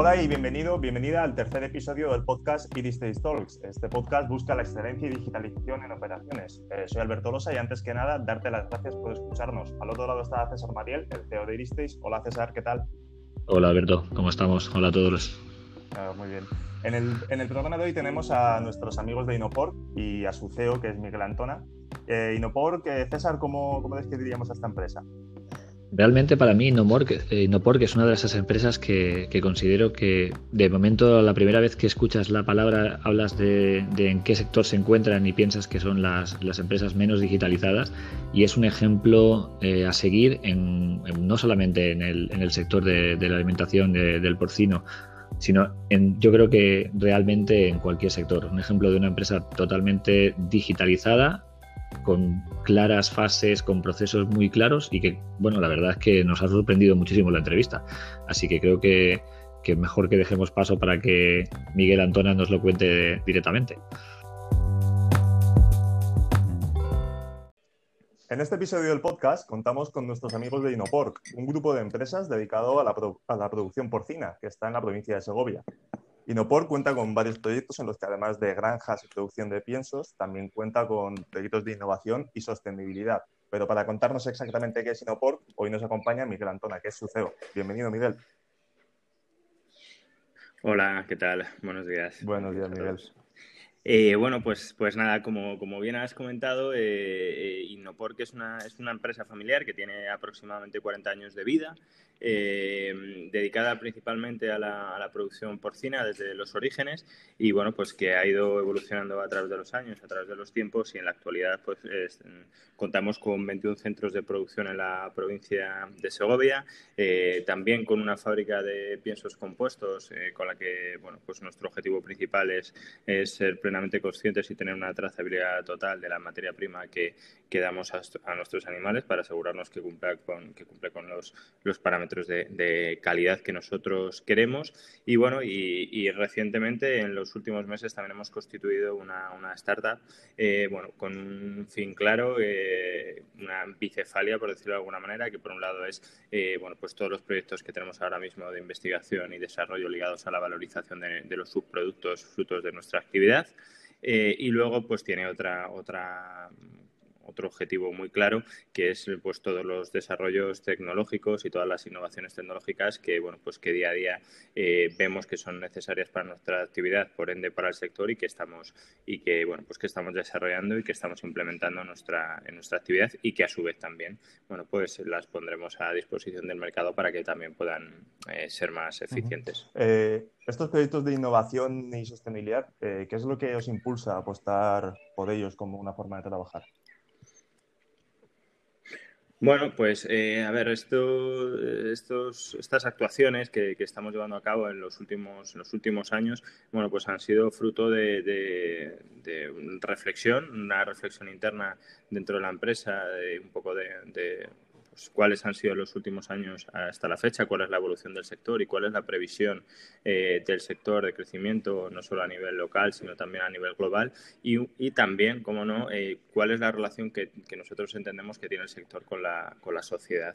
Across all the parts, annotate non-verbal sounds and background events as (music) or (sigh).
Hola y bienvenido, bienvenida al tercer episodio del podcast Iris Talks. Este podcast busca la excelencia y digitalización en operaciones. Eh, soy Alberto Losa y antes que nada, darte las gracias por escucharnos. Al otro lado está César Mariel, el CEO de Iris Hola César, ¿qué tal? Hola Alberto, ¿cómo estamos? Hola a todos. Ah, muy bien. En el, en el, programa de hoy tenemos a nuestros amigos de Inopor y a su CEO, que es Miguel Antona. Eh, Inopor, César, ¿cómo, ¿cómo describiríamos a esta empresa? Realmente para mí Inopor que es una de esas empresas que, considero que de momento la primera vez que escuchas la palabra hablas de, en qué sector se encuentran y piensas que son las, empresas menos digitalizadas y es un ejemplo eh, a seguir en, no solamente en el, sector de, la alimentación del porcino, sino en, yo creo que realmente en cualquier sector. Un ejemplo de una empresa totalmente digitalizada con claras fases, con procesos muy claros y que, bueno, la verdad es que nos ha sorprendido muchísimo la entrevista. Así que creo que, que mejor que dejemos paso para que Miguel Antona nos lo cuente directamente. En este episodio del podcast contamos con nuestros amigos de Inopork, un grupo de empresas dedicado a la producción porcina que está en la provincia de Segovia. Inopor cuenta con varios proyectos en los que además de granjas y producción de piensos, también cuenta con proyectos de innovación y sostenibilidad. Pero para contarnos exactamente qué es Inopor, hoy nos acompaña Miguel Antona, que es su CEO. Bienvenido, Miguel. Hola, ¿qué tal? Buenos días. Buenos días, Miguel. Eh, bueno, pues, pues nada, como, como bien has comentado, eh, eh Innopor, que es una, es una empresa familiar que tiene aproximadamente 40 años de vida, eh, dedicada principalmente a la, a la, producción porcina desde los orígenes y bueno, pues que ha ido evolucionando a través de los años, a través de los tiempos y en la actualidad pues contamos con 21 centros de producción en la provincia de Segovia, eh, también con una fábrica de piensos compuestos con la que bueno, pues nuestro objetivo principal es, es ser plenamente conscientes y tener una trazabilidad total de la materia prima que, que damos a, nuestros animales para asegurarnos que cumple con, que cumple con los, los parámetros de, calidad que nosotros queremos. Y bueno, y, recientemente, en los últimos meses, también hemos constituido una, una startup eh, bueno, con un fin claro, eh, una bicefalia, por decirlo de alguna manera, que por un lado es eh, bueno, pues todos los proyectos que tenemos ahora mismo de investigación y desarrollo ligados a la valorización de los subproductos frutos de nuestra actividad. Y luego, pues tiene otra, otra otro objetivo muy claro, que es pues todos los desarrollos tecnológicos y todas las innovaciones tecnológicas que bueno pues que día a día eh, vemos que son necesarias para nuestra actividad, por ende para el sector y que estamos y que bueno pues que estamos desarrollando y que estamos implementando en nuestra en nuestra actividad y que a su vez también bueno pues las pondremos a disposición del mercado para que también puedan eh, ser más eficientes. Eh, estos proyectos de innovación y sostenibilidad, ¿qué es lo que os impulsa a apostar por ellos como una forma de trabajar? Bueno, pues eh, a ver, esto, estos, estas actuaciones que, estamos llevando a cabo en los últimos, los últimos años, bueno, pues han sido fruto de, de, reflexión, una reflexión interna dentro de la empresa, de un poco de pues, cuáles han sido los últimos años hasta la fecha, cuál es la evolución del sector y cuál es la previsión eh, del sector de crecimiento, no solo a nivel local, sino también a nivel global. Y, y también, como no, eh, cuál es la relación que, que, nosotros entendemos que tiene el sector con la, con la sociedad.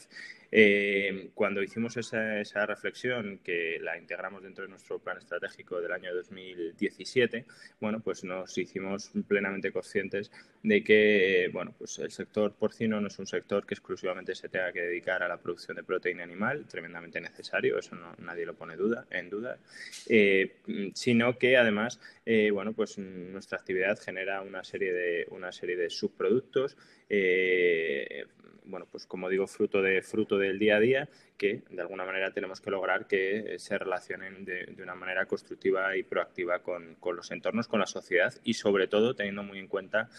Eh, cuando hicimos esa, esa, reflexión, que la integramos dentro de nuestro plan estratégico del año 2017, bueno, pues nos hicimos plenamente conscientes de que, bueno, pues el sector porcino no es un sector que exclusivamente se tenga que dedicar a la producción de proteína animal, tremendamente necesario, eso no, nadie lo pone duda, en duda, eh, sino que además, eh, bueno, pues nuestra actividad genera una serie de, una serie de subproductos, eh, bueno, pues como digo, fruto, de, fruto del día a día que de alguna manera tenemos que lograr que se relacionen de, una manera constructiva y proactiva con, los entornos, con la sociedad y sobre todo teniendo muy en cuenta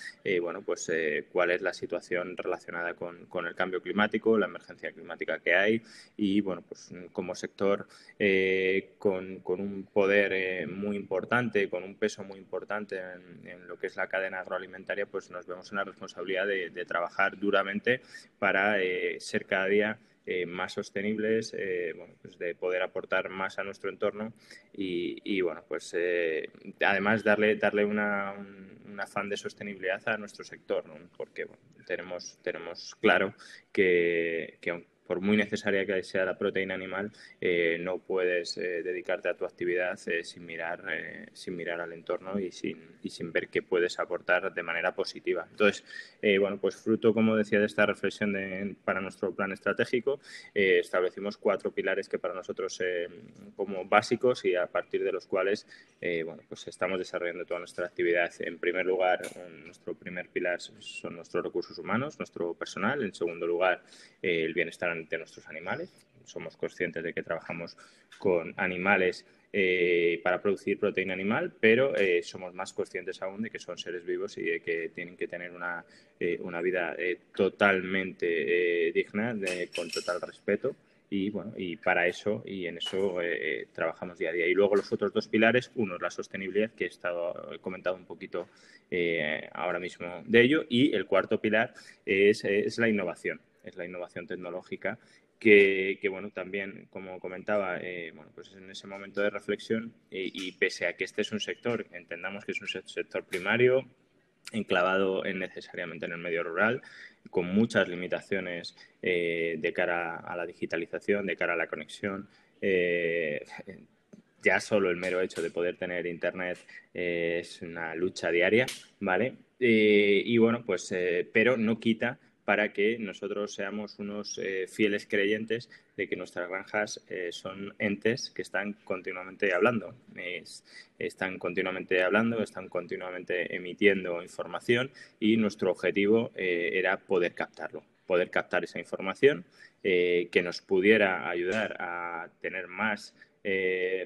bueno, pues, cuál es la situación relacionada con, el cambio climático, la emergencia climática que hay y bueno, pues como sector eh, con, un poder muy importante, con un peso muy importante en, lo que es la cadena agroalimentaria, pues nos vemos en la responsabilidad de, de trabajar duramente para ser cada día eh, más sostenibles, eh, bueno, pues de poder aportar más a nuestro entorno y, bueno, pues eh, además darle, darle una, un, afán de sostenibilidad a nuestro sector, porque tenemos, tenemos claro que, por muy necesaria que sea la proteína animal, eh, no puedes eh, dedicarte a tu actividad eh, sin, mirar, sin mirar al entorno y sin, sin ver qué puedes aportar de manera positiva. Entonces, bueno, pues fruto, como decía, de esta reflexión para nuestro plan estratégico, establecimos cuatro pilares que para nosotros como básicos y a partir de los cuales, bueno, pues estamos desarrollando toda nuestra actividad. En primer lugar, nuestro primer pilar son nuestros recursos humanos, nuestro personal. En segundo lugar, el bienestar de nuestros animales. Somos conscientes de que trabajamos con animales eh, para producir proteína animal, pero eh, somos más conscientes aún de que son seres vivos y de que tienen que tener una, eh, una vida totalmente digna, con total respeto. Y bueno, y para eso y en eso trabajamos día a día. Y luego los otros dos pilares, uno es la sostenibilidad, que he, estado, he comentado un poquito ahora mismo de ello, y el cuarto pilar es, es la innovación es la innovación tecnológica, que, bueno, también, como comentaba, eh, bueno, pues en ese momento de reflexión y, pese a que este es un sector, entendamos que es un sector primario, enclavado en necesariamente en el medio rural, con muchas limitaciones eh, de cara a la digitalización, de cara a la conexión. Eh, ya solo el mero hecho de poder tener internet es una lucha diaria, ¿vale? y bueno, pues, pero no quita para que nosotros seamos unos eh, fieles creyentes de que nuestras granjas eh, son entes que están continuamente hablando, están continuamente hablando, están continuamente emitiendo información y nuestro objetivo eh, era poder captarlo, poder captar esa información que nos pudiera ayudar a tener más,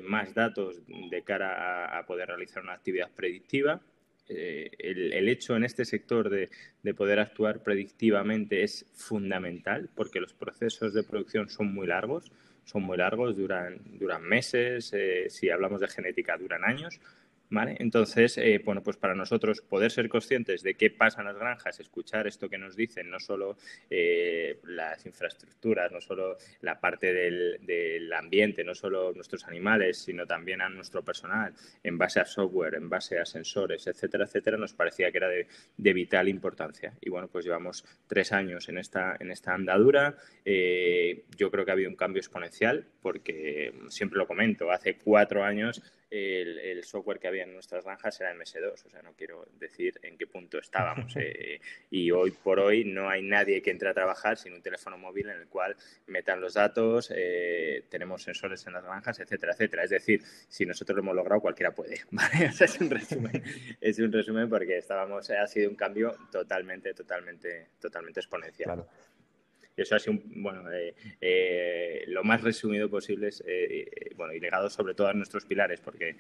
más datos de cara a poder realizar una actividad predictiva eh, el, hecho en este sector de, poder actuar predictivamente es fundamental porque los procesos de producción son muy largos, son muy largos, duran, duran meses, eh, si hablamos de genética duran años, entonces, eh, bueno, pues para nosotros poder ser conscientes de qué pasa en las granjas, escuchar esto que nos dicen, no solo eh, las infraestructuras, no solo la parte del, ambiente, no solo nuestros animales, sino también a nuestro personal, en base a software, en base a sensores, etcétera, etcétera, nos parecía que era de, vital importancia. Y bueno, pues llevamos tres años en esta, en esta andadura. Eh, yo creo que ha habido un cambio exponencial, porque siempre lo comento, hace cuatro años el, software que había en nuestras granjas era MS2, o sea, no quiero decir en qué punto estábamos. (laughs) Eh, y hoy por hoy no hay nadie que entre a trabajar sin un teléfono móvil en el cual metan los datos, eh, tenemos sensores en las granjas, etcétera, etcétera. Es decir, si nosotros lo hemos logrado, cualquiera puede. (laughs) es un resumen, es un resumen porque estábamos, ha sido un cambio totalmente, totalmente, totalmente exponencial. Y eso ha sido, bueno, eh, eh, lo más resumido posible es, eh, bueno, y legado sobre todo a nuestros pilares, porque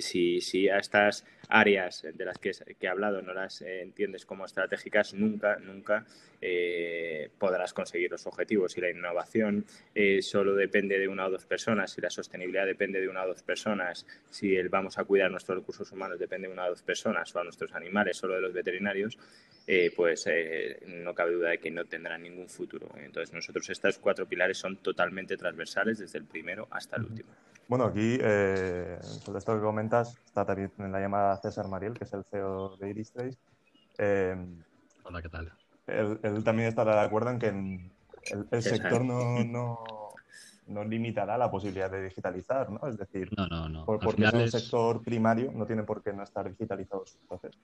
si, si, a estas áreas de las que, he hablado no las entiendes como estratégicas, nunca, nunca podrás conseguir los objetivos. Y la innovación solo depende de una o dos personas, si la sostenibilidad depende de una o dos personas, si el vamos a cuidar nuestros recursos humanos depende de una o dos personas, o a nuestros animales, solo de los veterinarios, pues no cabe duda de que no tendrán ningún futuro. Entonces, nosotros estos cuatro pilares son totalmente transversales desde el primero hasta el último. Bueno, aquí, eh, sobre esto que comentas, está también en la llamada César Mariel, que es el CEO de Iris eh, Hola, ¿qué tal? Él, también estará de acuerdo en que el, sector (laughs) no, no, limitará la posibilidad de digitalizar, ¿no? Es decir, porque es un sector primario, no tiene por qué no estar digitalizados sus procesos.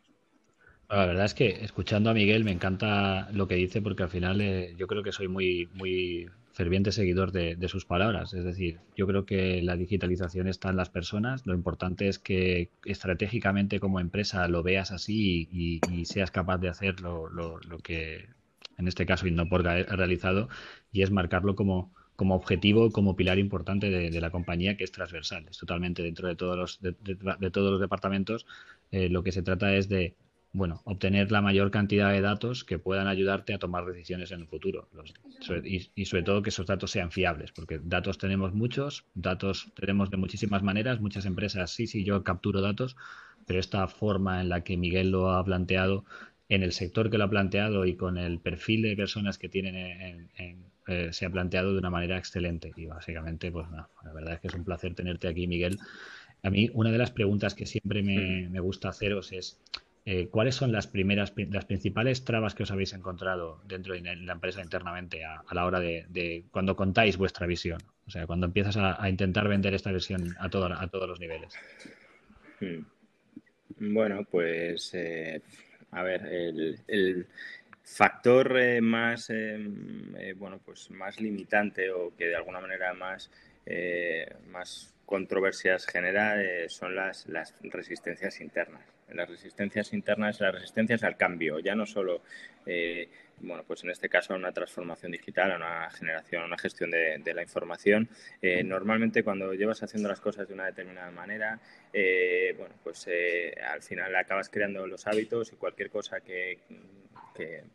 La verdad es que escuchando a Miguel me encanta lo que dice porque al final eh, yo creo que soy muy, muy ferviente seguidor de, sus palabras. Es decir, yo creo que la digitalización está en las personas. Lo importante es que estratégicamente como empresa lo veas así y, seas capaz de hacer lo, que en este caso Innoporga ha realizado y es marcarlo como, como objetivo, como pilar importante de, la compañía que es transversal. Es totalmente dentro de todos los, de, todos los departamentos. Eh, lo que se trata es de bueno, obtener la mayor cantidad de datos que puedan ayudarte a tomar decisiones en el futuro. y, sobre todo que esos datos sean fiables, porque datos tenemos muchos, datos tenemos de muchísimas maneras, muchas empresas, sí, sí, yo capturo datos, pero esta forma en la que Miguel lo ha planteado, en el sector que lo ha planteado y con el perfil de personas que tienen eh, se ha planteado de una manera excelente. Y básicamente, pues la verdad es que es un placer tenerte aquí, Miguel. A mí, una de las preguntas que siempre me, me gusta haceros es, eh, ¿cuáles son las primeras, las principales trabas que os habéis encontrado dentro de la empresa internamente a, la hora de, cuando contáis vuestra visión? O sea, cuando empiezas a, intentar vender esta visión a, a todos los niveles. Hmm. Bueno, pues eh, a ver, el, factor eh, más bueno pues más limitante o que de alguna manera más más controversias genera son las, las resistencias internas las resistencias internas, las resistencias al cambio, ya no solo, eh, bueno, pues en este caso a una transformación digital, a una generación, a una gestión de, la información. Eh, normalmente cuando llevas haciendo las cosas de una determinada manera, eh, bueno, pues al final acabas creando los hábitos y cualquier cosa que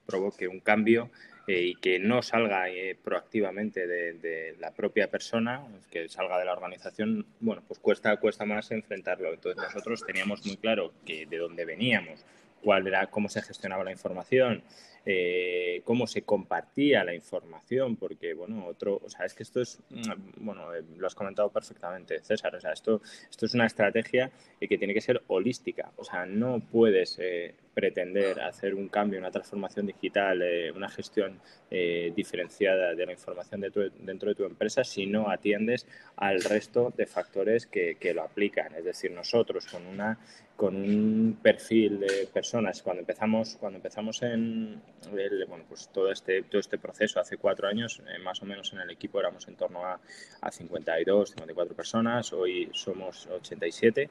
provoque un cambio eh, y que no salga eh, proactivamente de, la propia persona, que salga de la organización, bueno, pues cuesta, cuesta más enfrentarlo. Entonces nosotros teníamos muy claro que de dónde veníamos, cuál era, cómo se gestionaba la información, eh, cómo se compartía la información, porque, bueno, otro, o sea, es que esto es, mm, bueno, lo has comentado perfectamente, César, o sea, esto, esto es una estrategia que tiene que ser holística, o sea, no puedes pretender hacer un cambio, una transformación digital, eh, una gestión eh, diferenciada de la información dentro de tu empresa si no atiendes al resto de factores que, que, lo aplican. Es decir, nosotros con una con un perfil de personas cuando empezamos cuando empezamos en bueno pues todo este todo este proceso. Hace cuatro años eh, más o menos en el equipo éramos en torno a, a 52 54 personas. Hoy somos 87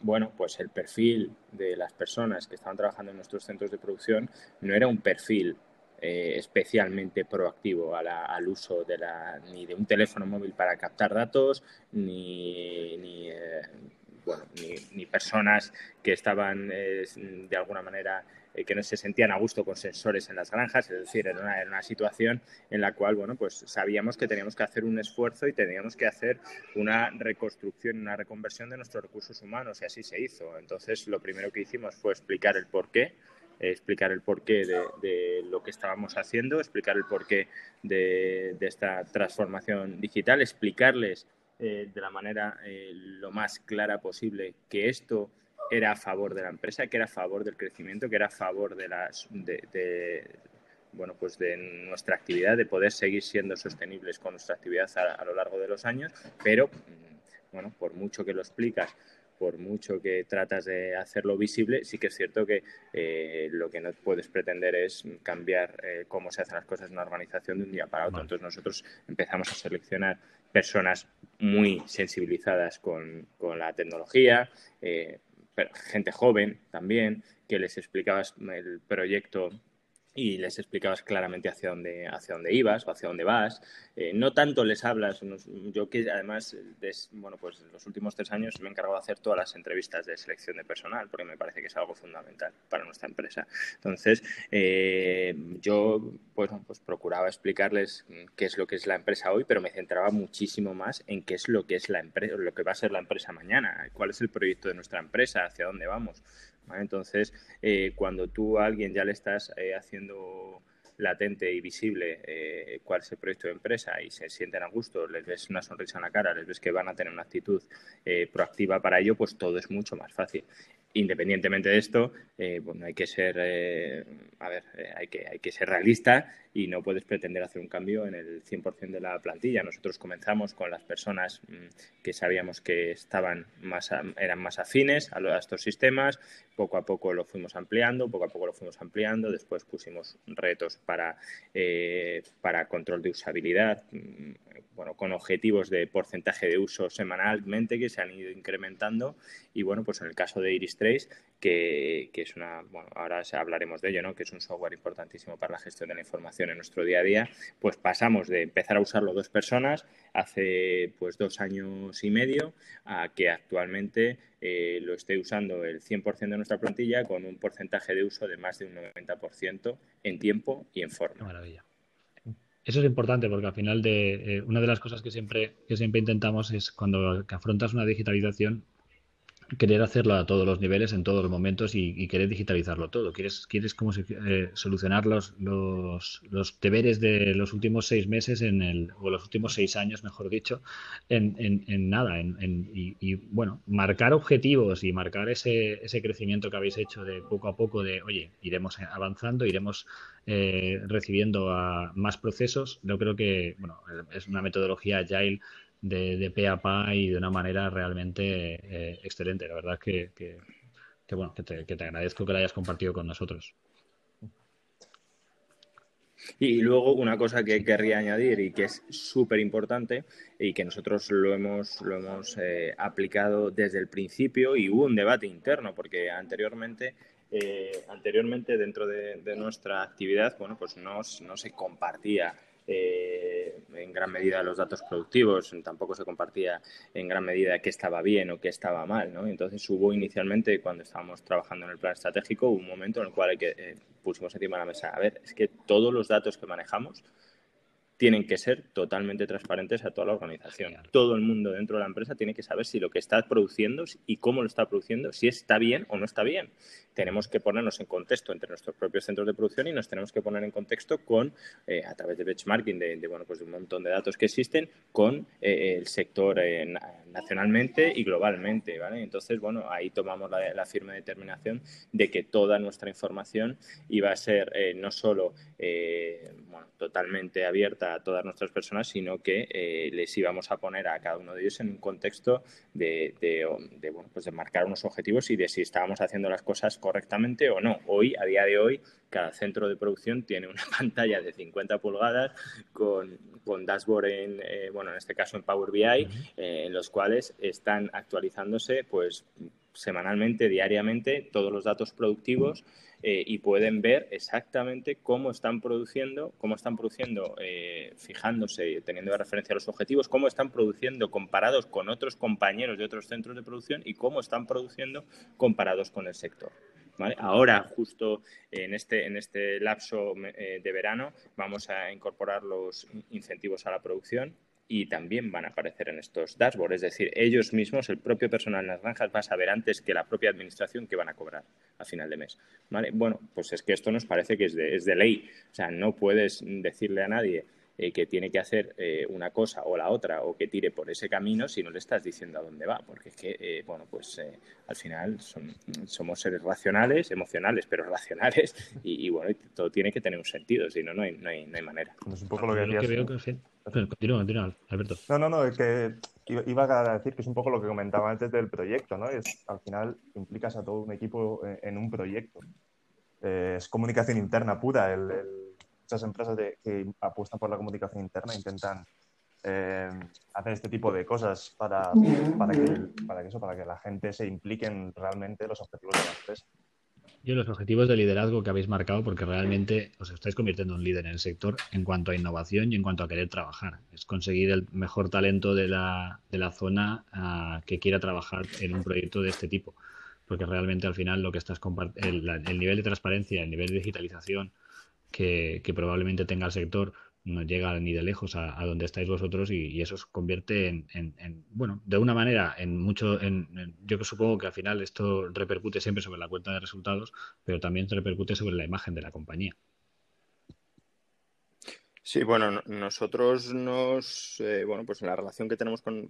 bueno pues el perfil de las personas que estaban trabajando en nuestros centros de producción no era un perfil eh, especialmente proactivo al uso de la, ni de un teléfono móvil para captar datos, ni, ni, eh, bueno, ni, personas que estaban eh, de alguna manera que no se sentían a gusto con sensores en las granjas, es decir, era una, una, situación en la cual, bueno, pues sabíamos que teníamos que hacer un esfuerzo y teníamos que hacer una reconstrucción, una reconversión de nuestros recursos humanos y así se hizo. Entonces, lo primero que hicimos fue explicar el porqué, explicar el porqué de, lo que estábamos haciendo, explicar el porqué de, de esta transformación digital, explicarles eh, de la manera eh, lo más clara posible que esto era a favor de la empresa, que era a favor del crecimiento, que era a favor de las de, bueno, pues de nuestra actividad, de poder seguir siendo sostenibles con nuestra actividad a, lo largo de los años, pero mm, bueno, por mucho que lo explicas, por mucho que tratas de hacerlo visible, sí que es cierto que eh, lo que no puedes pretender es cambiar eh, cómo se hacen las cosas en una organización de un día para otro. Entonces nosotros empezamos a seleccionar personas muy sensibilizadas con, la tecnología, eh, gente joven también, que les explicabas el proyecto y les explicabas claramente hacia dónde, hacia dónde ibas o hacia dónde vas. Eh, no tanto les hablas, yo que además, bueno, pues en los últimos tres años me he encargado de hacer todas las entrevistas de selección de personal, porque me parece que es algo fundamental para nuestra empresa. Entonces, eh, yo pues, pues procuraba explicarles qué es lo que es la empresa hoy, pero me centraba muchísimo más en qué es lo que es la empresa, lo que va a ser la empresa mañana, cuál es el proyecto de nuestra empresa, hacia dónde vamos. Entonces, eh, cuando tú a alguien ya le estás eh, haciendo latente y visible eh, cuál es el proyecto de empresa y se sienten a gusto, les ves una sonrisa en la cara, les ves que van a tener una actitud proactiva para ello, pues todo es mucho más fácil. Independientemente de esto, eh, bueno, hay que ser, eh, a ver, eh, hay, que, hay que ser realista y no puedes pretender hacer un cambio en el 100% de la plantilla. Nosotros comenzamos con las personas mm, que sabíamos que estaban más, eran más afines a, a, estos sistemas, poco a poco lo fuimos ampliando, poco a poco lo fuimos ampliando, después pusimos retos para, para control de usabilidad, mm, bueno, con objetivos de porcentaje de uso semanalmente que se han ido incrementando. Y bueno, pues en el caso de Iris Trace, que, es una, bueno, ahora hablaremos de ello, ¿no? Que es un software importantísimo para la gestión de la información en nuestro día a día, pues pasamos de empezar a usarlo dos personas hace pues dos años y medio a que actualmente eh, lo esté usando el 100% de nuestra plantilla con un porcentaje de uso de más de un 90% en tiempo y en forma. Maravilla. Eso es importante porque al final de eh, una de las cosas que siempre, que siempre intentamos es cuando afrontas una digitalización querer hacerlo a todos los niveles, en todos los momentos y, querer digitalizarlo todo. Quieres, quieres como eh, solucionar los, los, los, deberes de los últimos seis meses en el, o los últimos seis años, mejor dicho, en, en, en nada. En, y, bueno, marcar objetivos y marcar ese, ese crecimiento que habéis hecho de poco a poco de, oye, iremos avanzando, iremos eh, recibiendo a más procesos. Yo creo que, bueno, es una metodología agile de, de pe a pa y de una manera realmente eh, excelente. La verdad es que, bueno, que te, que te agradezco que la hayas compartido con nosotros. Y luego una cosa que querría añadir y que es súper importante y que nosotros lo hemos, lo hemos eh, aplicado desde el principio y hubo un debate interno porque anteriormente, eh, anteriormente dentro de, de, nuestra actividad bueno, pues no, no se compartía eh, en gran medida los datos productivos, tampoco se compartía en gran medida qué estaba bien o qué estaba mal. ¿no? Entonces hubo inicialmente, cuando estábamos trabajando en el plan estratégico, un momento en el cual que, eh, pusimos encima de la mesa, a ver, es que todos los datos que manejamos tienen que ser totalmente transparentes a toda la organización. Todo el mundo dentro de la empresa tiene que saber si lo que está produciendo y cómo lo está produciendo, si está bien o no está bien. Tenemos que ponernos en contexto entre nuestros propios centros de producción y nos tenemos que poner en contexto con, eh, a través de benchmarking, de, bueno, pues de un montón de datos que existen, con eh, el sector eh, nacionalmente y globalmente. ¿vale? Entonces, bueno, ahí tomamos la, la, firme determinación de que toda nuestra información iba a ser no solo bueno, totalmente abierta a todas nuestras personas, sino que eh, les íbamos a poner a cada uno de ellos en un contexto de, de, bueno, pues de marcar unos objetivos y de si estábamos haciendo las cosas correctamente o no. Hoy, a día de hoy, cada centro de producción tiene una (laughs) pantalla de 50 pulgadas con, con dashboard en, eh, bueno, en este caso en Power BI, eh, en los cuales están actualizándose pues semanalmente, diariamente, todos los datos productivos eh, y pueden ver exactamente cómo están produciendo, cómo están produciendo, eh, fijándose, teniendo de referencia los objetivos, cómo están produciendo comparados con otros compañeros de otros centros de producción y cómo están produciendo comparados con el sector. Ahora, justo en este, en este lapso eh, de verano, vamos a incorporar los incentivos a la producción y también van a aparecer en estos dashboards. Es decir, ellos mismos, el propio personal en las granjas, va a saber antes que la propia administración que van a cobrar a final de mes. ¿Vale? Bueno, pues es que esto nos parece que es de, es de ley. O sea, no puedes decirle a nadie eh, que tiene que hacer eh, una cosa o la otra o que tire por ese camino si no le estás diciendo a dónde va. Porque es que, eh, bueno, pues al final somos seres racionales, emocionales, pero (laughs) racionales y, bueno, todo tiene que tener un sentido, si no, no hay, no hay, manera. Es un poco lo que decías. Continúa, continúa, Alberto. No, no, no, es que iba a decir que es un poco lo que comentaba antes del proyecto, ¿no? Es, al final implicas a todo un equipo en, un proyecto. es comunicación interna pura el muchas empresas que apuestan por la comunicación interna intentan eh, hacer este tipo de cosas para, para, que, para, que, eso, para que la gente se implique en realmente los objetivos de la empresa. Y los objetivos de liderazgo que habéis marcado, porque realmente os estáis convirtiendo en un líder en el sector en cuanto a innovación y en cuanto a querer trabajar. Es conseguir el mejor talento de la, de la zona ah, que quiera trabajar en un proyecto de este tipo. Porque realmente al final lo que estás el, el nivel de transparencia, el nivel de digitalización, que, probablemente tenga el sector no llega ni de lejos a, donde estáis vosotros y, eso se convierte en, bueno, de una manera, en mucho, en, yo supongo que al final esto repercute siempre sobre la cuenta de resultados, pero también repercute sobre la imagen de la compañía. Sí, bueno, nosotros nos, eh, bueno, pues en la relación que tenemos con,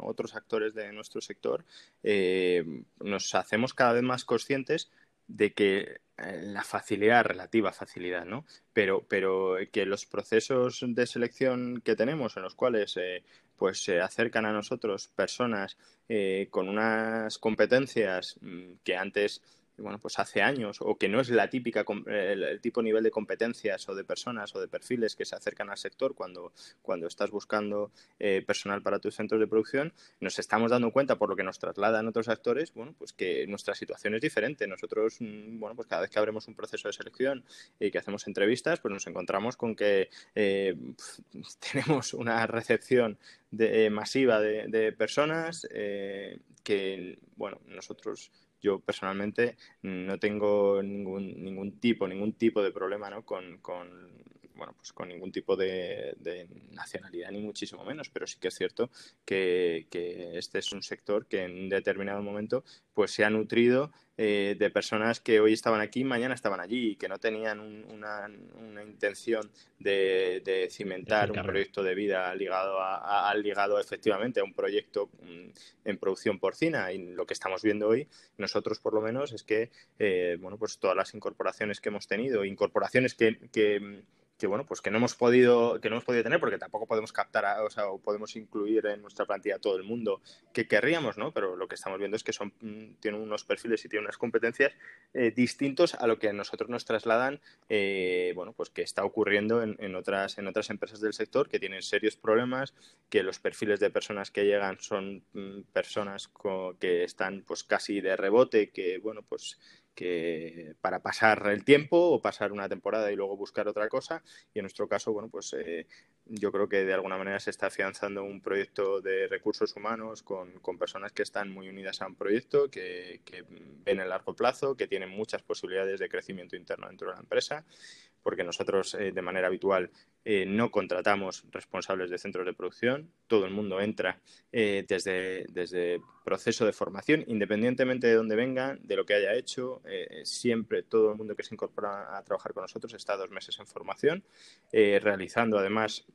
otros actores de nuestro sector, eh, nos hacemos cada vez más conscientes de que eh, la facilidad, relativa facilidad, ¿no? Pero, pero que los procesos de selección que tenemos, en los cuales eh, pues se acercan a nosotros personas eh, con unas competencias mm, que antes bueno, pues hace años o que no es la típica el, tipo nivel de competencias o de personas o de perfiles que se acercan al sector cuando, cuando estás buscando eh, personal para tus centros de producción, nos estamos dando cuenta por lo que nos trasladan otros actores, bueno, pues que nuestra situación es diferente. Nosotros, mm, bueno, pues cada vez que abrimos un proceso de selección y que hacemos entrevistas, pues nos encontramos con que eh, (laughs) tenemos una recepción de, masiva de, personas eh, que, bueno, nosotros yo personalmente no tengo ningún, ningún tipo, ningún tipo de problema ¿no? con, con, bueno, pues con ningún tipo de, nacionalidad ni muchísimo menos, pero sí que es cierto que, este es un sector que en determinado momento pues se ha nutrido eh, de personas que hoy estaban aquí y mañana estaban allí y que no tenían una, intención de, cimentar un proyecto de vida ligado a, ligado efectivamente a un proyecto mm, en producción porcina. Y lo que estamos viendo hoy nosotros por lo menos es que eh, bueno pues todas las incorporaciones que hemos tenido incorporaciones que, que que bueno, pues que no hemos podido, que no hemos podido tener, porque tampoco podemos captar, o sea, o podemos incluir en nuestra plantilla a todo el mundo que querríamos, ¿no? Pero lo que estamos viendo es que son, mm, tienen unos perfiles y tienen unas competencias eh, distintos a lo que a nosotros nos trasladan, eh, bueno, pues que está ocurriendo en, otras, en otras empresas del sector que tienen serios problemas, que los perfiles de personas que llegan son mm, personas que están pues casi de rebote, que bueno, pues que para pasar el tiempo o pasar una temporada y luego buscar otra cosa. Y en nuestro caso, bueno, pues eh, yo creo que de alguna manera se está afianzando un proyecto de recursos humanos con, personas que están muy unidas a un proyecto, que, que ven el largo plazo, que tienen muchas posibilidades de crecimiento interno dentro de la empresa porque nosotros eh, de manera habitual eh, no contratamos responsables de centros de producción, todo el mundo entra eh, desde, desde proceso de formación, independientemente de dónde vengan, de lo que haya hecho, siempre todo el mundo que se incorpora a trabajar con nosotros está dos meses en formación, realizando además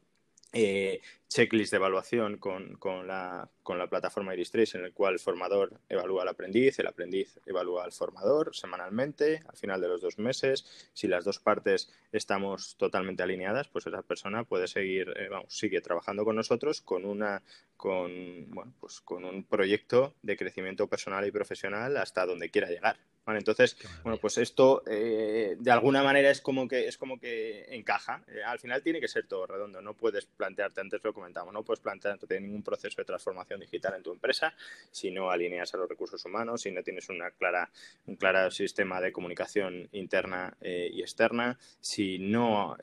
checklist de evaluación con, con, la, con la plataforma Iristrace en el cual el formador evalúa al aprendiz, el aprendiz evalúa al formador semanalmente, al final de los dos meses. Si las dos partes estamos totalmente alineadas, pues esa persona puede seguir, eh, vamos, sigue trabajando con nosotros con una con, bueno, pues con un proyecto de crecimiento personal y profesional hasta donde quiera llegar. Entonces, bueno, pues esto eh, de alguna manera es como que es como que encaja. Eh, al final tiene que ser todo redondo. No puedes plantearte, antes lo comentamos, no puedes plantearte ningún proceso de transformación digital en tu empresa si no alineas a los recursos humanos, si no tienes una clara, un claro sistema de comunicación interna eh, y externa, si no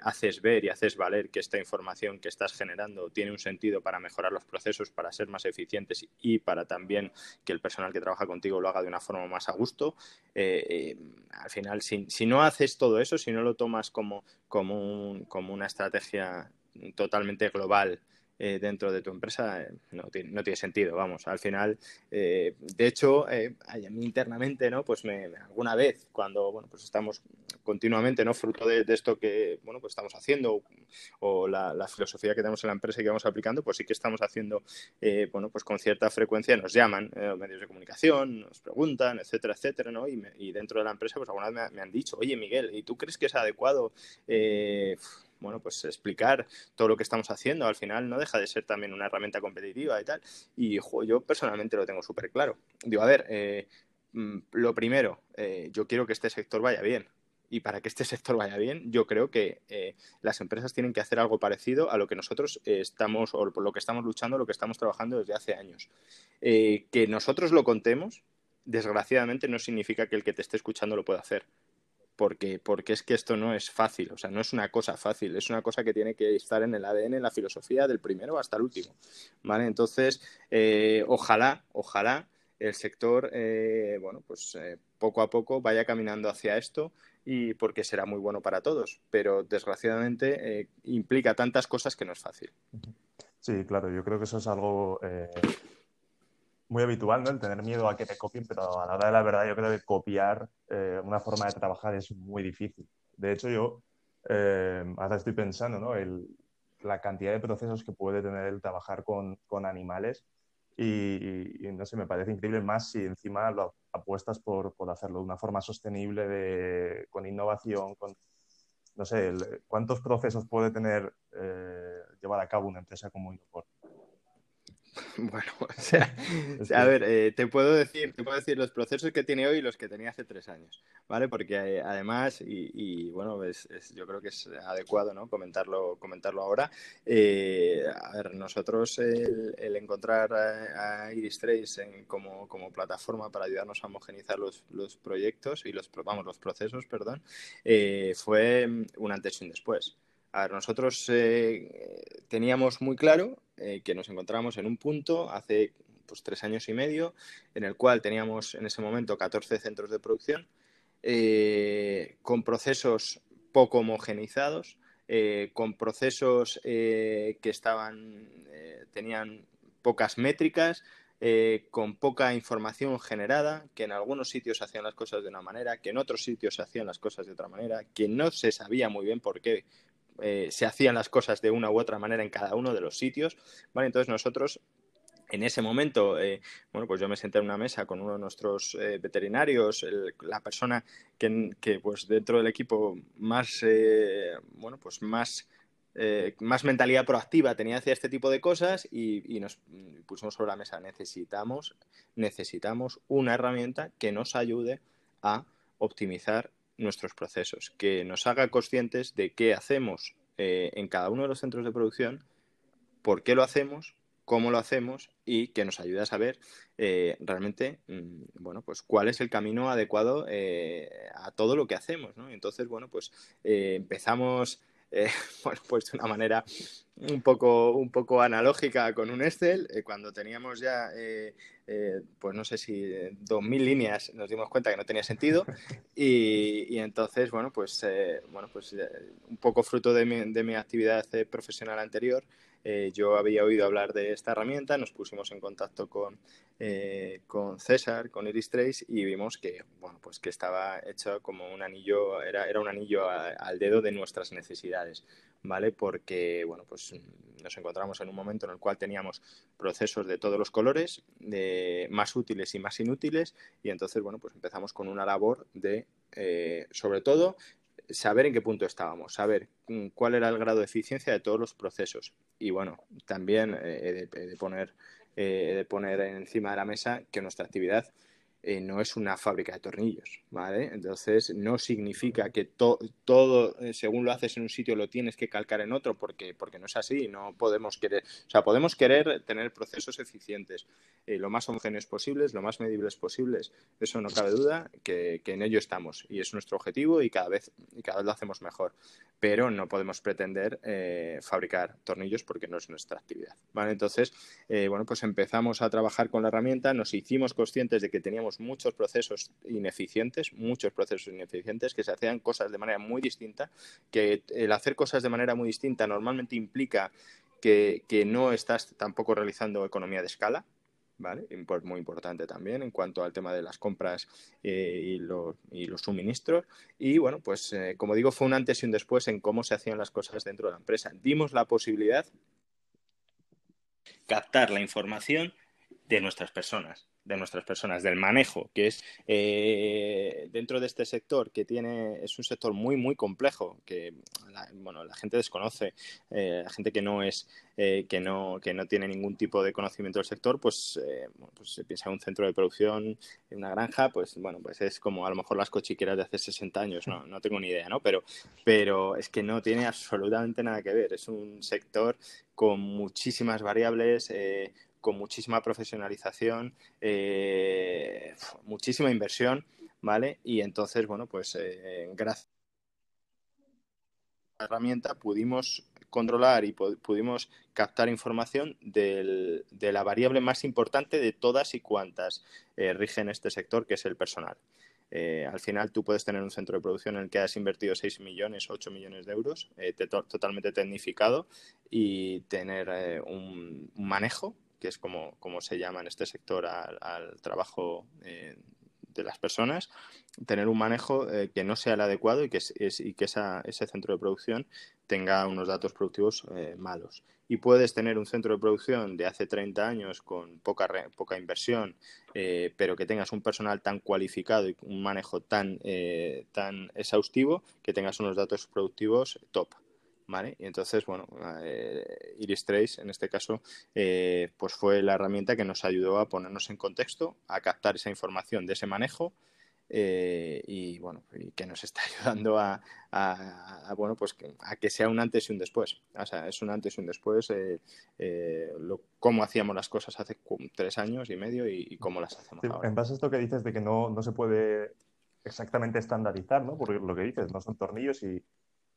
haces ver y haces valer que esta información que estás generando tiene un sentido para mejorar los procesos, para ser más eficientes y para también que el personal que trabaja contigo lo haga de una forma más a gusto eh, eh, al final, si, no haces todo eso, si no lo tomas como, como, como una estrategia totalmente global eh, dentro de tu empresa eh, no, tiene, no, tiene, sentido, vamos. Al final, eh, de hecho, a mí internamente, ¿no? Pues me, alguna vez, cuando, bueno, pues estamos continuamente, ¿no? Fruto de, esto que, bueno, pues estamos haciendo o la, filosofía que tenemos en la empresa y que vamos aplicando, pues sí que estamos haciendo, bueno, pues con cierta frecuencia nos llaman medios de comunicación, nos preguntan, etcétera, etcétera, ¿no? Y, dentro de la empresa, pues alguna vez me, me, han dicho, oye, Miguel, ¿y tú crees que es adecuado? Bueno, pues explicar todo lo que estamos haciendo. Al final no deja de ser también una herramienta competitiva y tal. Y yo personalmente lo tengo súper claro. Digo, a ver, eh, mm, lo primero, eh, yo quiero que este sector vaya bien. Y para que este sector vaya bien, yo creo que eh, las empresas tienen que hacer algo parecido a lo que nosotros estamos, o por lo que estamos luchando, lo que estamos trabajando desde hace años. que nosotros lo contemos, desgraciadamente, no significa que el que te esté escuchando lo pueda hacer porque, porque es que esto no es fácil, o sea, no es una cosa fácil, es una cosa que tiene que estar en el ADN, en la filosofía del primero hasta el último, ¿vale? Entonces, eh, ojalá, ojalá el sector, eh, bueno, pues eh, poco a poco vaya caminando hacia esto y porque será muy bueno para todos, pero desgraciadamente implica tantas cosas que no es fácil. Sí, claro, yo creo que eso es algo muy habitual, ¿no? El tener miedo a que te copien, pero a la hora de la verdad yo creo que copiar eh, una forma de trabajar es muy difícil. De hecho, yo eh, ahora estoy pensando, ¿no? El, la cantidad de procesos que puede tener el trabajar con, con animales y, no sé, me parece increíble más si encima lo apuestas por, por hacerlo de una forma sostenible, de, con innovación, con, no sé, cuántos procesos puede tener eh, llevar a cabo una empresa como Innoport. (laughs) Bueno, o (laughs) sea, a ver, eh, te puedo decir, te puedo decir los procesos que tiene hoy y los que tenía hace tres años, ¿vale? Porque eh, además, y, bueno, es, yo creo que es adecuado, ¿no? Comentarlo, comentarlo ahora. Eh, a ver, nosotros el, encontrar a, Iris Trace como, como, plataforma para ayudarnos a homogenizar los, los, proyectos y los, vamos, los procesos, perdón, fue un antes y un después. A ver, nosotros teníamos muy claro eh, que nos encontramos en un punto hace pues, tres años y medio, en el cual teníamos en ese momento 14 centros de producción eh, con procesos poco homogenizados, con procesos que estaban, tenían pocas métricas, con poca información generada, que en algunos sitios hacían las cosas de una manera, que en otros sitios hacían las cosas de otra manera, que no se sabía muy bien por qué se hacían las cosas de una u otra manera en cada uno de los sitios. ¿vale? Entonces nosotros en ese momento, eh, bueno, pues yo me senté en una mesa con uno de nuestros eh, veterinarios, la persona que, pues dentro del equipo más, eh, bueno, pues más, más mentalidad proactiva tenía hacia este tipo de cosas y, nos pusimos sobre la mesa, necesitamos, necesitamos una herramienta que nos ayude a optimizar nuestros procesos, que nos haga conscientes de qué hacemos en cada uno de los centros de producción, por qué lo hacemos cómo lo hacemos y que nos ayude a saber eh, realmente, mm, bueno, pues cuál es el camino adecuado eh, a todo lo que hacemos, ¿no? Entonces, bueno, pues eh, empezamos, (laughs) bueno, pues de una manera un poco, un poco analógica con un Excel, cuando teníamos ya, pues no sé si dos mil líneas, nos dimos cuenta que no tenía sentido y, entonces, bueno, pues, bueno, pues un poco fruto de mi, de mi actividad profesional anterior, eh, yo había oído hablar de esta herramienta, nos pusimos en contacto con, eh, con César, con Iris Trace, y vimos que, bueno, pues que estaba hecho como un anillo, era, era un anillo al dedo de nuestras necesidades, ¿vale? Porque, bueno, pues nos encontramos en un momento en el cual teníamos procesos de todos los colores, de más útiles y más inútiles, y entonces, bueno, pues empezamos con una labor de, eh, sobre todo, saber en qué punto estábamos, saber cuál era el grado de eficiencia de todos los procesos. Y bueno, también eh, de, poner, eh, de poner encima de la mesa que nuestra actividad eh, no es una fábrica de tornillos, ¿vale? Entonces no significa que todo, eh, según lo haces en un sitio, lo tienes que calcar en otro, porque, porque no es así, no podemos querer, o sea, podemos querer tener procesos eficientes, eh, lo más homogéneos posibles, lo más medibles posibles, eso no cabe duda, que, en ello estamos, y es nuestro objetivo y cada vez, y cada vez lo hacemos mejor, pero no podemos pretender fabricar tornillos porque no es nuestra actividad, ¿vale? Entonces, bueno, pues empezamos a trabajar con la herramienta, nos hicimos conscientes de que teníamos muchos procesos ineficientes, muchos procesos ineficientes que se hacían cosas de manera muy distinta, que el hacer cosas de manera muy distinta normalmente implica que, no estás tampoco realizando economía de escala, ¿vale? Muy importante también en cuanto al tema de las compras eh, y, los suministros. Y bueno, pues eh, como digo, fue un antes y un después en cómo se hacían las cosas dentro de la empresa. Dimos la posibilidad captar la información de nuestras personas de nuestras personas, del manejo, que es eh, dentro de este sector que tiene, es un sector muy, muy complejo, que la, bueno, la gente desconoce, eh, la gente que no es, eh, que no, que no tiene ningún tipo de conocimiento del sector, pues, pues se piensa en un centro de producción, en una granja, pues bueno, pues es como a lo mejor las cochiqueras de hace 60 años, no, no tengo ni idea, ¿no? Pero, pero es que no tiene absolutamente nada que ver, es un sector con muchísimas variables, con muchísima profesionalización, eh, muchísima inversión, ¿vale? Y entonces, bueno, pues eh, gracias a la herramienta pudimos controlar y pudimos captar información de la variable más importante de todas y cuantas eh, rigen este sector, que es el personal. al final tú puedes tener un centro de producción en el que has invertido 6 millones, 8 millones de euros, totalmente tecnificado y tener un, manejo que es como, se llama en este sector al, trabajo eh, de las personas, tener un manejo eh, que no sea el adecuado y que, y que ese centro de producción tenga unos datos productivos eh, malos. Y puedes tener un centro de producción de hace 30 años con poca, poca inversión, pero que tengas un personal tan cualificado y un manejo tan, tan exhaustivo que tengas unos datos productivos top. Y entonces, bueno, eh, Iris Trace, en este caso, eh, pues fue la herramienta que nos ayudó a ponernos en contexto, a captar esa información de ese manejo eh, y, bueno, y que nos está (laughs) ayudando a, bueno, pues a que sea un antes y un después. O sea, es un antes y un después lo, cómo hacíamos las cosas hace tres años y medio y, cómo las hacemos ahora. En base a esto que dices de que no, no se puede exactamente estandarizar, ¿no? Porque lo que dices, no son tornillos y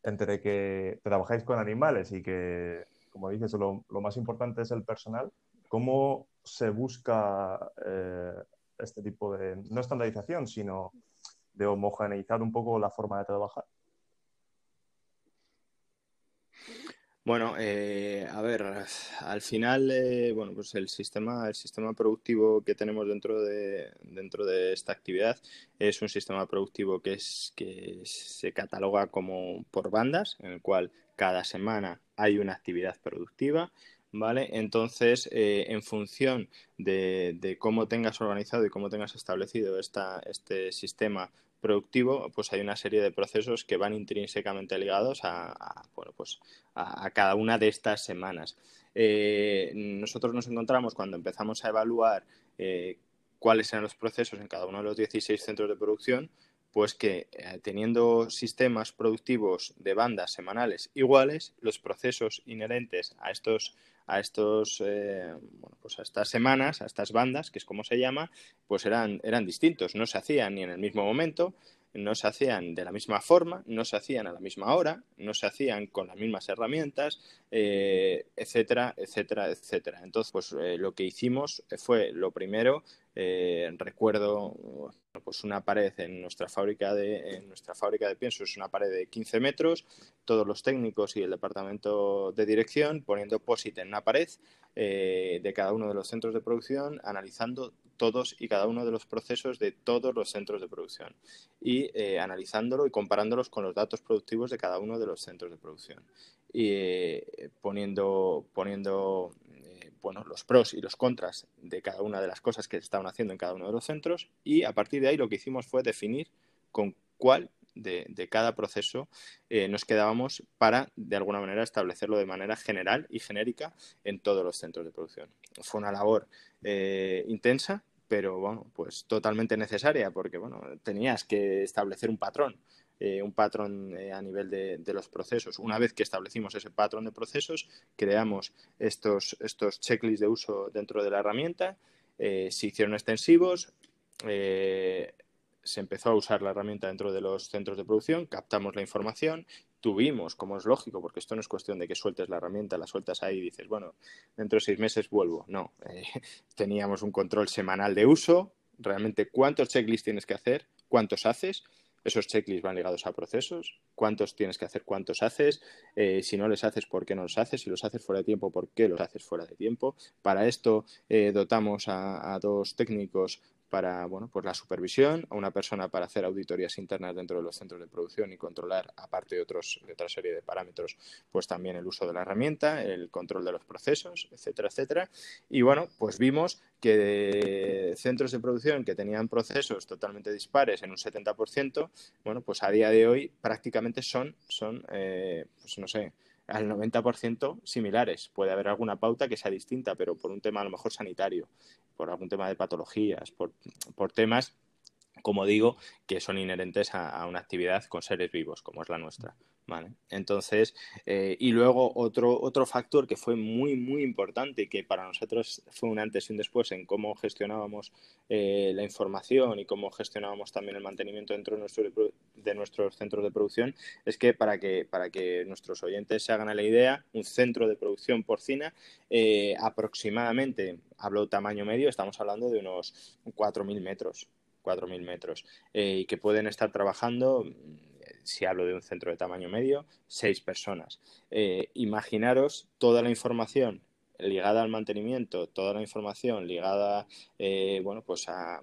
entre que trabajáis con animales y que, como dices, lo, más importante es el personal, ¿cómo se busca eh, este tipo de, no estandarización, sino de homogeneizar un poco la forma de trabajar? Bueno, eh, a ver, al final, eh, bueno, pues el sistema, el sistema productivo que tenemos dentro de, dentro de esta actividad es un sistema productivo que es que se cataloga como por bandas, en el cual cada semana hay una actividad productiva. ¿Vale? Entonces, eh, en función de, de, cómo tengas organizado y cómo tengas establecido esta, este sistema productivo, pues hay una serie de procesos que van intrínsecamente ligados a, bueno, pues a, cada una de estas semanas. Eh, nosotros nos encontramos cuando empezamos a evaluar eh, cuáles eran los procesos en cada uno de los 16 centros de producción, pues que eh, teniendo sistemas productivos de bandas semanales iguales, los procesos inherentes a estos a estos eh, bueno, pues a estas semanas, a estas bandas, que es como se llama, pues eran, eran distintos, no se hacían ni en el mismo momento, no se hacían de la misma forma, no se hacían a la misma hora, no se hacían con las mismas herramientas, eh, etcétera, etcétera, etcétera. Entonces, pues eh, lo que hicimos fue lo primero, recuerdo pues una pared en nuestra fábrica de en nuestra fábrica de pienso es una pared de 15 metros todos los técnicos y el departamento de dirección poniendo POSIT en una pared eh, de cada uno de los centros de producción analizando todos y cada uno de los procesos de todos los centros de producción y eh, analizándolo y comparándolos con los datos productivos de cada uno de los centros de producción. Y eh, poniendo poniendo bueno, los pros y los contras de cada una de las cosas que se estaban haciendo en cada uno de los centros y a partir de ahí lo que hicimos fue definir con cuál de, cada proceso eh, nos quedábamos para, de alguna manera, establecerlo de manera general y genérica en todos los centros de producción. Fue una labor eh, intensa, pero bueno, pues totalmente necesaria porque bueno, tenías que establecer un patrón eh, un patrón eh, a nivel de, los procesos. Una vez que establecimos ese patrón de procesos, creamos estos, estos checklists de uso dentro de la herramienta, eh, se hicieron extensivos, se empezó a usar la herramienta dentro de los centros de producción, captamos la información, tuvimos, como es lógico, porque esto no es cuestión de que sueltes la herramienta, la sueltas ahí y dices, bueno, dentro de seis meses vuelvo. No, (laughs) teníamos un control semanal de uso, realmente cuántos checklists tienes que hacer, cuántos haces esos checklists van ligados a procesos, cuántos tienes que hacer, cuántos haces, eh, si no les haces, por qué no los haces, si los haces fuera de tiempo, por qué los haces fuera de tiempo. Para esto eh, dotamos a, dos técnicos para bueno, pues la supervisión, a una persona para hacer auditorías internas dentro de los centros de producción y controlar, aparte de, otros, de otra serie de parámetros, pues también el uso de la herramienta, el control de los procesos, etcétera, etcétera. Y bueno, pues vimos que centros de producción que tenían procesos totalmente dispares en un 70%, bueno, pues a día de hoy prácticamente son, son eh, pues no sé, al 90% similares. Puede haber alguna pauta que sea distinta, pero por un tema a lo mejor sanitario, por algún tema de patologías, por, por temas, como digo, que son inherentes a, una actividad con seres vivos, como es la nuestra. ¿Vale? Entonces, eh, y luego otro, otro factor que fue muy, muy importante y que para nosotros fue un antes y un después en cómo gestionábamos eh, la información y cómo gestionábamos también el mantenimiento dentro de, nuestro, de nuestros centros de producción, es que para, que para que nuestros oyentes se hagan la idea, un centro de producción porcina eh, aproximadamente, hablo tamaño medio, estamos hablando de unos 4.000 metros. 4.000 metros y que pueden estar trabajando si hablo de un centro de tamaño medio, seis personas. Eh, imaginaros toda la información ligada al mantenimiento, toda la información ligada eh, bueno, pues a,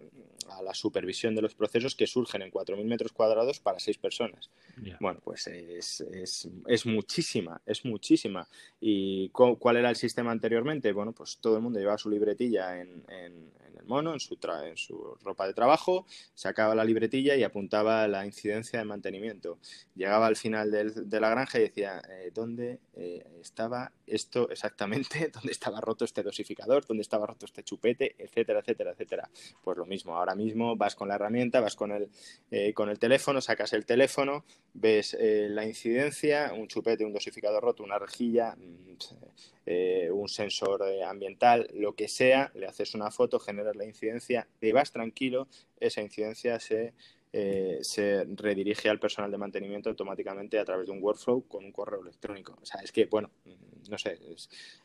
la supervisión de los procesos que surgen en 4.000 metros cuadrados para seis personas. Bueno, pues es, es, muchísima, es muchísima. ¿Y cuál era el sistema anteriormente? Bueno, pues todo el mundo llevaba su libretilla en, en, el mono, en su, en su ropa de trabajo, sacaba la libretilla y apuntaba la incidencia de mantenimiento. Llegaba al final de la granja y decía, eh, ¿dónde eh, estaba esto exactamente? (laughs) ¿Dónde estaba roto este dosificador? ¿Dónde estaba roto este chupete? Etcétera, etcétera, etcétera. Pues lo mismo, ahora mismo vas con la herramienta, vas con el, eh, con el teléfono, sacas el teléfono, ves la incidencia, un chupete, un dosificador roto, una rejilla, mm, un sensor ambiental, lo que sea, le haces una foto, generas la incidencia, te vas tranquilo, esa incidencia se eh, se redirige al personal de mantenimiento automáticamente a través de un workflow con un correo electrónico. O sea, es que, bueno, no sé,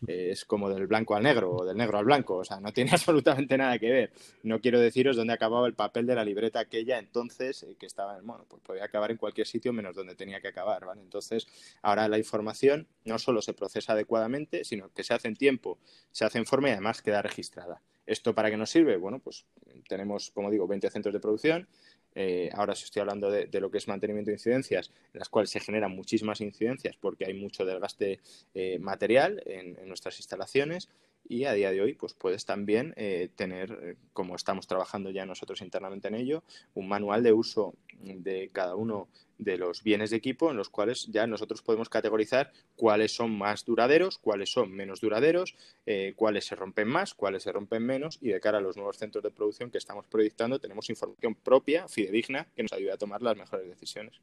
es, como del blanco al negro o del negro al blanco, o sea, no tiene (laughs) absolutamente nada que ver. No quiero deciros dónde acababa el papel de la libreta aquella entonces, eh, que estaba, en, bueno, pues podía acabar en cualquier sitio menos donde tenía que acabar, ¿vale? Entonces, ahora la información no solo se procesa adecuadamente, sino que se hace en tiempo, se hace en forma y además queda registrada. ¿Esto para qué nos sirve? Bueno, pues tenemos, como digo, 20 centros de producción, eh, ahora os estoy hablando de, lo que es mantenimiento de incidencias, en las cuales se generan muchísimas incidencias porque hay mucho desgaste eh, material en, nuestras instalaciones y a día de hoy pues puedes también eh, tener, como estamos trabajando ya nosotros internamente en ello, un manual de uso de cada uno de los bienes de equipo en los cuales ya nosotros podemos categorizar cuáles son más duraderos, cuáles son menos duraderos, eh, cuáles se rompen más, cuáles se rompen menos y de cara a los nuevos centros de producción que estamos proyectando tenemos información propia, fidedigna, que nos ayuda a tomar las mejores decisiones.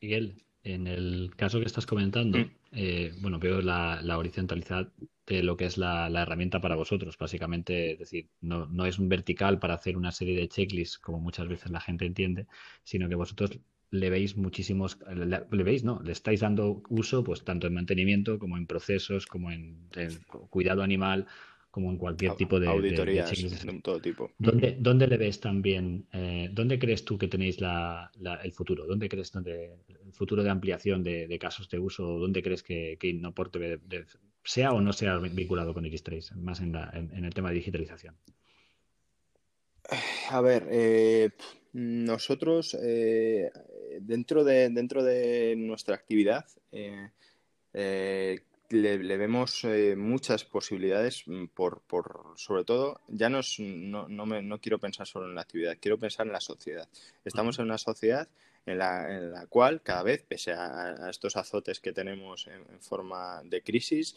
Miguel, en el caso que estás comentando, mm. eh, bueno, veo la, horizontalidad lo que es la, herramienta para vosotros, básicamente, es decir, no, no es un vertical para hacer una serie de checklists como muchas veces la gente entiende, sino que vosotros le veis muchísimos, le, veis, ¿no? Le estáis dando uso, pues tanto en mantenimiento como en procesos, como en, cuidado animal, como en cualquier tipo de auditorías de, todo tipo. ¿Dónde, dónde le ves también, eh, dónde crees tú que tenéis la, el futuro? ¿Dónde crees donde, el futuro de ampliación de, casos de uso? ¿Dónde crees que, que Innoport sea o no sea vinculado con X3, más en, en el tema de digitalización? A ver, eh, nosotros eh, dentro, de, dentro de nuestra actividad eh, le, vemos muchas posibilidades mm, por, por, sobre todo, ya no, no, me, no, quiero pensar solo en la actividad, quiero pensar en la sociedad. Estamos en una sociedad en la, en la cual cada vez, pese a, estos azotes que tenemos en, forma de crisis,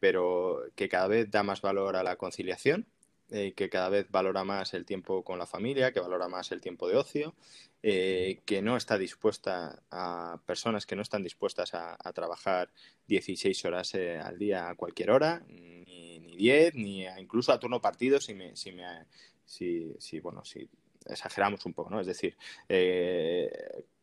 pero que cada vez da más valor a la conciliación, eh, que cada vez valora más el tiempo con la familia, que valora más el tiempo de ocio, eh, que no está dispuesta a personas que no están dispuestas a, trabajar 16 horas eh, al día a cualquier hora, ni, ni 10, ni incluso a turno partido si me, si me si, si, bueno, si exageramos un poco, ¿no? Es decir,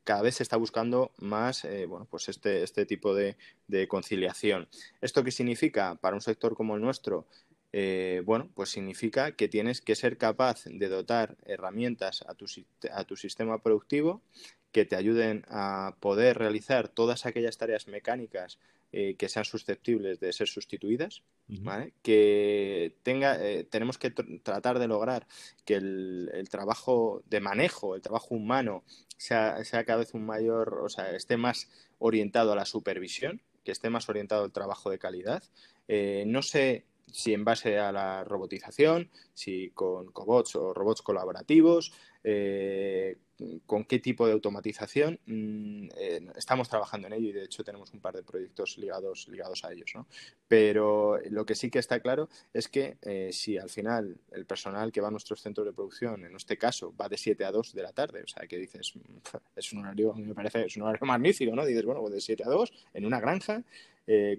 cada vez se está buscando más bueno, pues este, este tipo de, de, conciliación. ¿Esto qué significa para un sector como el nuestro? Eh, bueno, pues significa que tienes que ser capaz de dotar herramientas a tu, a tu sistema productivo que te ayuden a poder realizar todas aquellas tareas mecánicas eh, que sean susceptibles de ser sustituidas, que tenga, eh, tenemos que tratar de lograr que el, trabajo de manejo, el trabajo humano, sea, sea, cada vez un mayor, o sea, esté más orientado a la supervisión, que esté más orientado al trabajo de calidad. no sé si en base a la robotización, si con cobots o robots colaborativos, eh, con qué tipo de automatización. Mm, eh, estamos trabajando en ello y de hecho tenemos un par de proyectos ligados, ligados a ellos. ¿no? Pero lo que sí que está claro es que eh, si al final el personal que va a nuestros centros de producción, en este caso, va de 7 a 2 de la tarde, o sea, que dices, es un horario, me parece, es un horario (laughs) magnífico, ¿no? Dices, bueno, pues de 7 a 2 en una granja,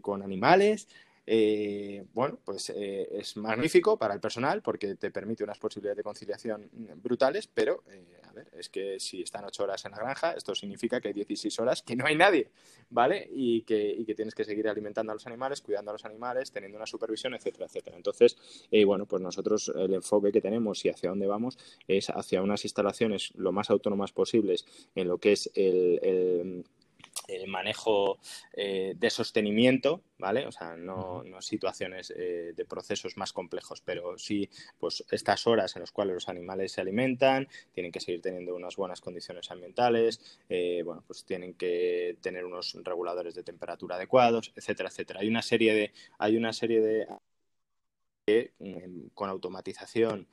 con animales. Eh, bueno, pues eh, es magnífico para el personal porque te permite unas posibilidades de conciliación brutales, pero eh, a ver, es que si están ocho horas en la granja, esto significa que hay 16 horas que no hay nadie, ¿vale? Y que, tienes que seguir alimentando a los animales, cuidando a los animales, teniendo una supervisión, etcétera, etcétera. Entonces, bueno, pues nosotros el enfoque que tenemos y hacia dónde vamos es hacia unas instalaciones lo más autónomas posibles en lo que es el manejo eh, de sostenimiento, ¿vale? O sea, no, situaciones eh, de procesos más complejos, pero sí, pues estas horas en las cuales los animales se alimentan, tienen que seguir teniendo unas buenas condiciones ambientales, eh, bueno, pues tienen que tener unos reguladores de temperatura adecuados, etcétera, etcétera. Hay una serie de, hay una serie de que con automatización,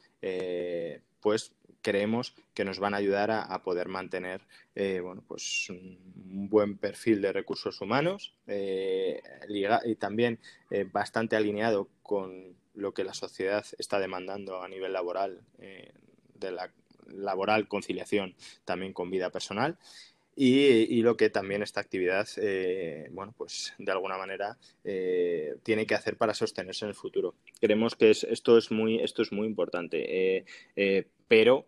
pues creemos que nos van a ayudar a, poder mantener eh, bueno, pues un buen perfil de recursos humanos eh, y también eh, bastante alineado con lo que la sociedad está demandando a nivel laboral, de la laboral conciliación también con vida personal. Y, lo que también esta actividad, bueno, pues de alguna manera tiene que hacer para sostenerse en el futuro. Creemos que esto, es muy, esto es muy importante pero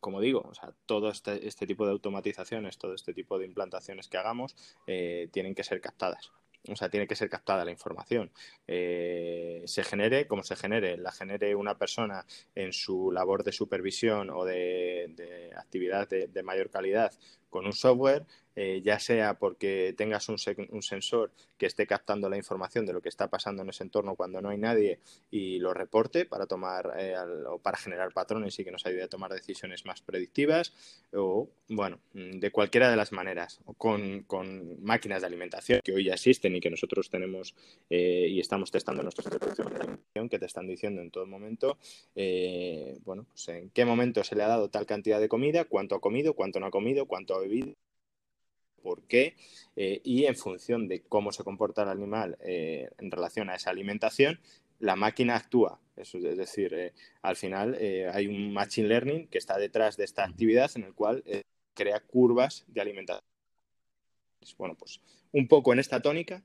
como digo, o sea, todo este, este, tipo de automatizaciones, todo este tipo de implantaciones que hagamos, eh, tienen que ser captadas. o sea, tiene que ser captada la información. Eh, se genere como se genere, la genere una persona en su labor de supervisión o de, actividad de, mayor calidad con un software, eh, ya sea porque tengas un, sensor que esté captando la información de lo que está pasando en ese entorno cuando no hay nadie y lo reporte para tomar eh, o para generar patrones y que nos ayude a tomar decisiones más predictivas, o bueno, de cualquiera de las maneras, con, con máquinas de alimentación que hoy ya existen y que nosotros tenemos eh, y estamos testando nuestros de alimentación, que te están diciendo en todo momento, bueno, pues en qué momento se le ha dado tal cantidad de comida, cuánto ha comido, cuánto no ha comido, cuánto ha bebido por qué eh, y en función de cómo se comporta el animal eh, en relación a esa alimentación, la máquina actúa. es decir, eh, al final hay un machine learning que está detrás de esta actividad en el cual crea curvas de alimentación. Bueno, pues un poco en esta tónica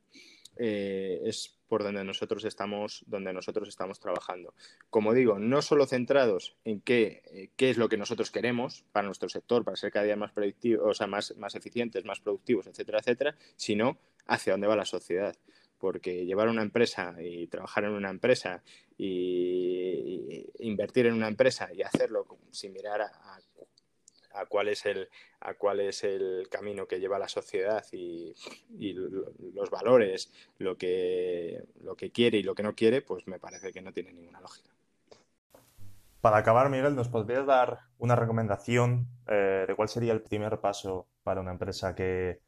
es por donde nosotros estamos, donde nosotros estamos trabajando. Como digo, no solo centrados en qué, eh, qué es lo que nosotros queremos para nuestro sector, para ser cada día más productivos, o sea, más, más eficientes, más productivos, etcétera, etcétera, sino hacia dónde va la sociedad porque llevar una empresa y trabajar en una empresa y invertir en una empresa y hacerlo sin mirar a, a cuál es el, a cuál es el camino que lleva la sociedad y, los valores, lo que, lo que quiere y lo que no quiere, pues me parece que no tiene ninguna lógica. Para acabar, Miguel, ¿nos podrías dar una recomendación eh, de cuál sería el primer paso para una empresa que,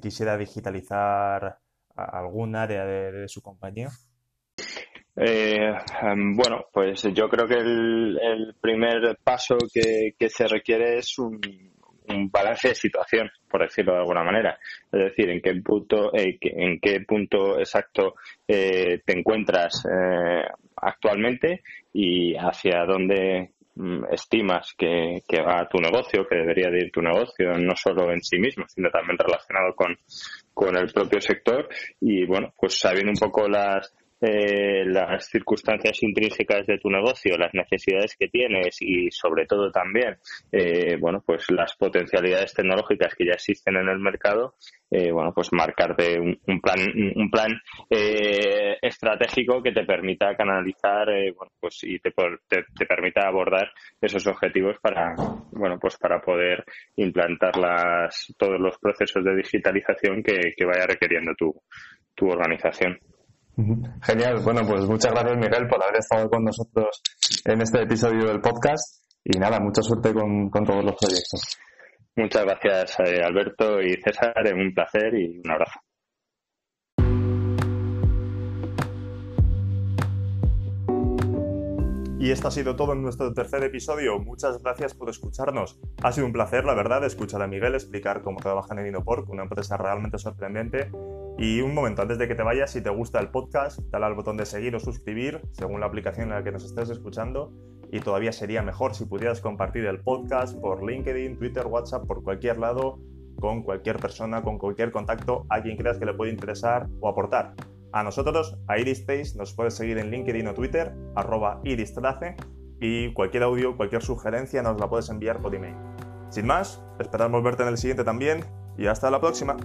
quisiera digitalizar algún área de su compañía? Eh, em, bueno, pues yo creo que el, primer paso que, se requiere es un, balance de situación, por decirlo de alguna manera. Es decir, en qué punto, eh, en qué punto exacto eh, te encuentras actualmente y hacia dónde mm, estimas que, va tu negocio, que debería de ir tu negocio, no solo en sí mismo, sino también relacionado con, con el propio sector. Y bueno, pues sabiendo un poco las eh, las circunstancias intrínsecas de tu negocio, las necesidades que tienes y sobre todo también, eh, bueno, pues las potencialidades tecnológicas que ya existen en el mercado, eh, bueno, pues marcarte un, plan, un plan estratégico que te permita canalizar, bueno, pues y te, te, permita abordar esos objetivos para, bueno, pues para poder implantar las, todos los procesos de digitalización que, que vaya requiriendo tu, tu organización. Genial. Bueno, pues muchas gracias, Miguel, por haber estado con nosotros en este episodio del podcast. Y nada, mucha suerte con, todos los proyectos. Muchas gracias, eh, Alberto y César. Un placer y un abrazo. Y esto ha sido todo en nuestro tercer episodio. Muchas gracias por escucharnos. Ha sido un placer, la verdad, escuchar a Miguel explicar cómo trabaja en Inoport, una empresa realmente sorprendente y un momento, antes de que te vayas, si te gusta el podcast, dale al botón de seguir o suscribir, según la aplicación en la que nos estés escuchando. Y todavía sería mejor si pudieras compartir el podcast por LinkedIn, Twitter, WhatsApp, por cualquier lado, con cualquier persona, con cualquier contacto, a quien creas que le puede interesar o aportar. A nosotros, a Iris nos puedes seguir en LinkedIn o Twitter, arroba iristrace, y cualquier audio, cualquier sugerencia nos la puedes enviar por email. Sin más, esperamos verte en el siguiente también, y hasta la próxima.